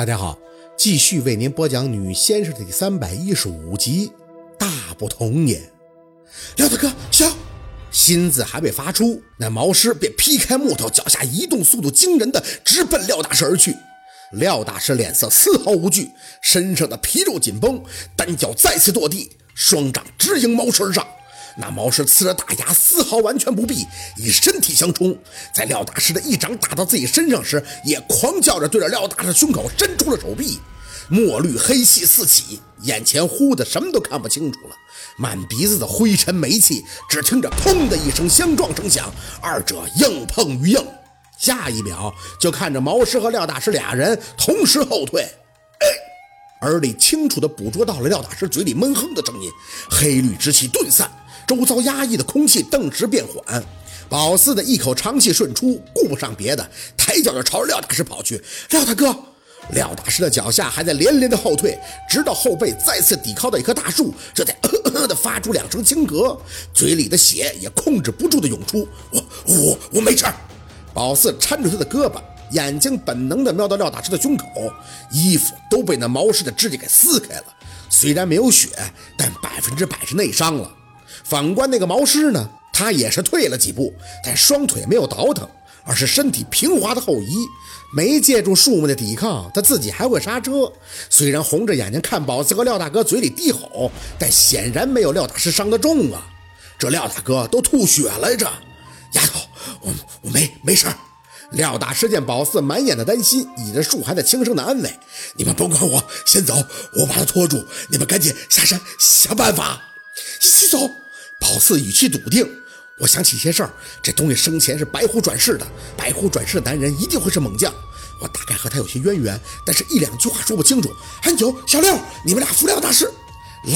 大家好，继续为您播讲《女先生》的第三百一十五集《大不同年》。廖大哥，行心字还未发出，那毛师便劈开木头，脚下移动速度惊人的直奔廖大师而去。廖大师脸色丝毫无惧，身上的皮肉紧绷，单脚再次跺地，双掌直迎毛师而上。那毛师呲着大牙，丝毫完全不避，以身体相冲。在廖大师的一掌打到自己身上时，也狂叫着对着廖大师胸口伸出了手臂。墨绿黑气四起，眼前忽的什么都看不清楚了，满鼻子的灰尘煤气。只听着“砰”的一声相撞声响，二者硬碰于硬。下一秒，就看着毛师和廖大师俩人同时后退。耳里清楚地捕捉到了廖大师嘴里闷哼的声音，黑绿之气顿散。周遭压抑的空气顿时变缓，宝四的一口长气顺出，顾不上别的，抬脚就朝着廖大师跑去。廖大哥，廖大师的脚下还在连连的后退，直到后背再次抵靠到一棵大树，这才呃呃的发出两声轻咳，嘴里的血也控制不住的涌出。我我我没事。宝四搀住他的胳膊，眼睛本能的瞄到廖大师的胸口，衣服都被那毛氏的指甲给撕开了，虽然没有血，但百分之百是内伤了。反观那个毛师呢，他也是退了几步，但双腿没有倒腾，而是身体平滑的后移，没借助树木的抵抗，他自己还会刹车。虽然红着眼睛看宝四和廖大哥嘴里低吼，但显然没有廖大师伤得重啊！这廖大哥都吐血来着。丫头，我我没没事。廖大师见宝四满眼的担心，倚着树还在轻声的安慰：“你们甭管我，先走，我把他拖住。你们赶紧下山想办法。”一起走。宝四语气笃定，我想起一些事儿。这东西生前是白虎转世的，白虎转世的男人一定会是猛将。我大概和他有些渊源，但是一两句话说不清楚。安九、小六，你们俩扶廖大师。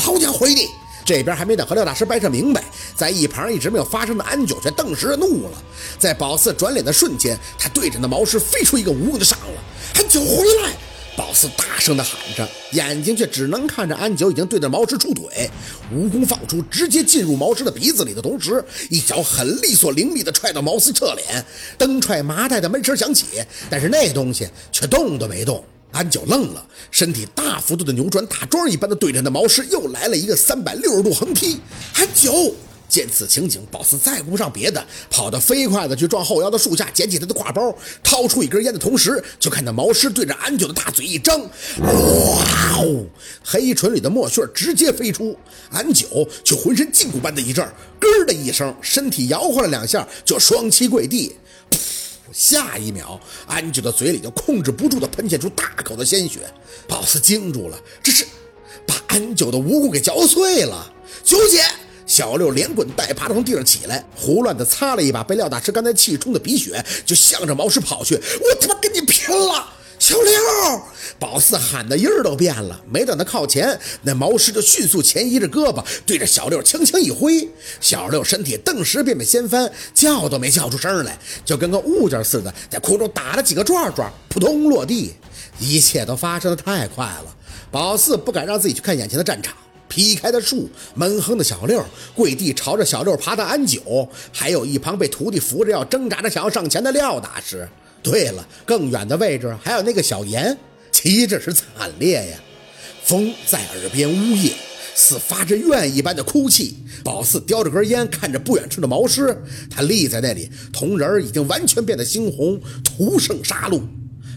老娘回你！这边还没等和廖大师掰扯明白，在一旁一直没有发声的安九却顿时怒了。在宝四转脸的瞬间，他对着那毛师飞出一个蜈蚣就上了。安九回来！宝四大声的喊着，眼睛却只能看着安九已经对着毛师出腿，蜈蚣放出，直接进入毛师的鼻子里的同时，一脚很利索凌厉的踹到毛四侧脸，蹬踹麻袋的闷声响起，但是那东西却动都没动。安九愣了，身体大幅度的扭转，打桩一般的对着那毛师又来了一个三百六十度横踢。安九。见此情景，宝四再顾不上别的，跑得飞快的去撞后腰的树下，捡起他的挎包，掏出一根烟的同时，就看到毛师对着安九的大嘴一张，哇哦！黑唇里的墨血直接飞出，安九却浑身筋骨般的一震，咯的一声，身体摇晃了两下，就双膝跪地。下一秒，安九的嘴里就控制不住的喷溅出大口的鲜血。宝四惊住了，这是把安九的蜈蚣给嚼碎了。九姐。小六连滚带爬的从地上起来，胡乱的擦了一把被廖大师刚才气冲的鼻血，就向着毛师跑去。我他妈跟你拼了！小六，宝四喊的音儿都变了。没等他靠前，那毛师就迅速前移着胳膊，对着小六轻轻一挥。小六身体顿时便被掀翻，叫都没叫出声来，就跟个物件似的，在空中打了几个转转，扑通落地。一切都发生的太快了，宝四不敢让自己去看眼前的战场。劈开的树，闷哼的小六跪地朝着小六爬的安九，还有一旁被徒弟扶着要挣扎着想要上前的廖大师。对了，更远的位置还有那个小严，岂止是惨烈呀！风在耳边呜咽，似发着怨一般的哭泣。宝四叼着根烟，看着不远处的毛师，他立在那里，瞳仁已经完全变得猩红，徒剩杀戮。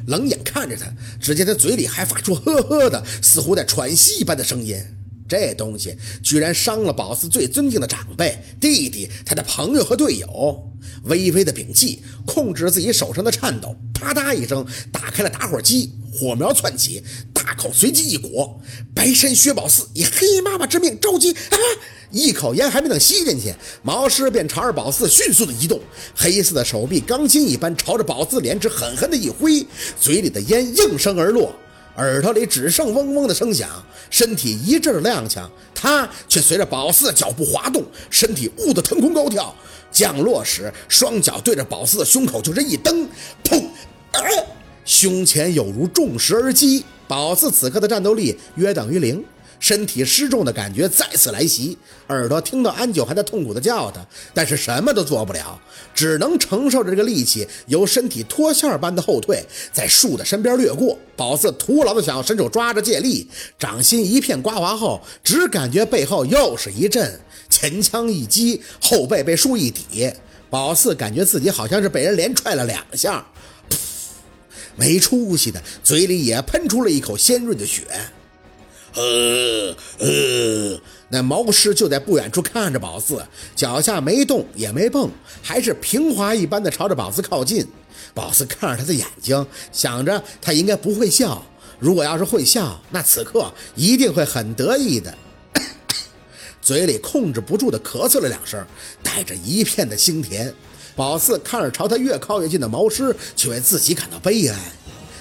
冷眼看着他，只见他嘴里还发出呵呵的，似乎在喘息一般的声音。这东西居然伤了宝四最尊敬的长辈弟弟，他的朋友和队友。微微的屏气，控制自己手上的颤抖，啪嗒一声打开了打火机，火苗窜起，大口随即一裹。白山薛宝四以黑妈妈之命召集啊！一口烟还没等吸进去，毛师便朝着宝四迅速的移动，黑色的手臂钢筋一般朝着宝四脸只狠狠的一挥，嘴里的烟应声而落。耳朵里只剩嗡嗡的声响，身体一阵踉跄，他却随着宝四的脚步滑动，身体兀的腾空高跳，降落时双脚对着宝四的胸口就是一蹬，砰！胸前有如重石而击。宝四此刻的战斗力约等于零，身体失重的感觉再次来袭，耳朵听到安九还在痛苦的叫他，但是什么都做不了，只能承受着这个力气，由身体脱线般的后退，在树的身边掠过。宝四徒劳的想要伸手抓着借力，掌心一片刮滑后，只感觉背后又是一阵前枪一击，后背被树一抵，宝四感觉自己好像是被人连踹了两下，没出息的嘴里也喷出了一口鲜润的血。呃呃，那毛师就在不远处看着宝四，脚下没动也没蹦，还是平滑一般的朝着宝四靠近。宝四看着他的眼睛，想着他应该不会笑。如果要是会笑，那此刻一定会很得意的。嘴里控制不住的咳嗽了两声，带着一片的腥甜。宝四看着朝他越靠越近的毛师，却为自己感到悲哀。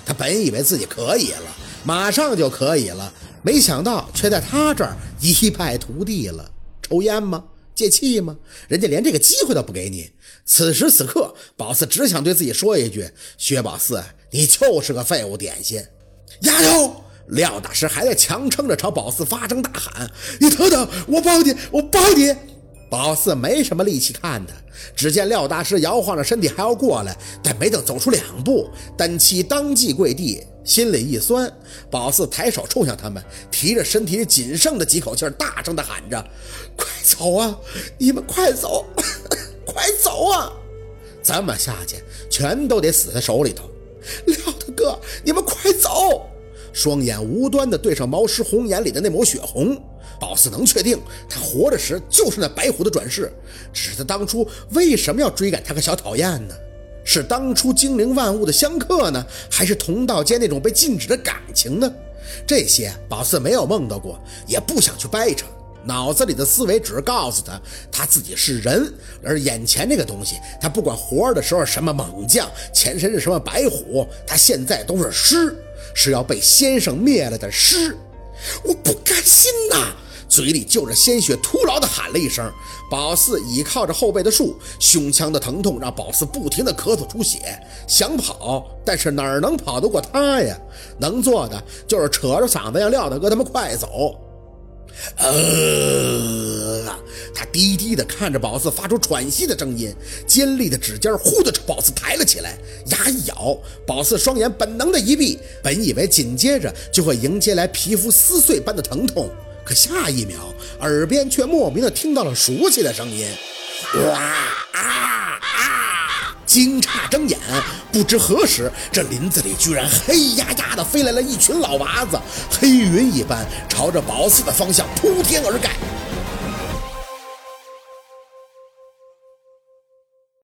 他本以为自己可以了，马上就可以了。没想到，却在他这儿一败涂地了。抽烟吗？借气吗？人家连这个机会都不给你。此时此刻，宝四只想对自己说一句：“薛宝四，你就是个废物点心。”丫头！廖大师还在强撑着朝宝四发声大喊：“你等等，我帮你，我帮你！”宝四没什么力气看他，只见廖大师摇晃着身体还要过来，但没等走出两步，丹七当即跪地。心里一酸，宝四抬手冲向他们，提着身体仅剩的几口气，大声地喊着：“快走啊！你们快走，快走啊！咱们下去全都得死在手里头。”廖大哥，你们快走！双眼无端地对上毛师红眼里的那抹血红，宝四能确定他活着时就是那白虎的转世，只是他当初为什么要追赶他个小讨厌呢？是当初精灵万物的相克呢，还是同道间那种被禁止的感情呢？这些宝四没有梦到过，也不想去掰扯。脑子里的思维只是告诉他，他自己是人，而眼前这个东西，他不管活着的时候什么猛将，前身是什么白虎，他现在都是尸，是要被先生灭了的尸。我不甘心呐！嘴里就着鲜血，徒劳地喊了一声。宝四倚靠着后背的树，胸腔的疼痛让宝四不停地咳嗽出血，想跑，但是哪儿能跑得过他呀？能做的就是扯着嗓子让廖大哥他们快走。呃，他低低地看着宝四，发出喘息的声音，尖利的指尖忽地朝宝四抬了起来，牙一咬，宝四双眼本能的一闭，本以为紧接着就会迎接来皮肤撕碎般的疼痛。可下一秒，耳边却莫名的听到了熟悉的声音，哇啊啊！惊诧睁眼，不知何时，这林子里居然黑压压的飞来了一群老娃子，黑云一般朝着宝四的方向铺天而盖。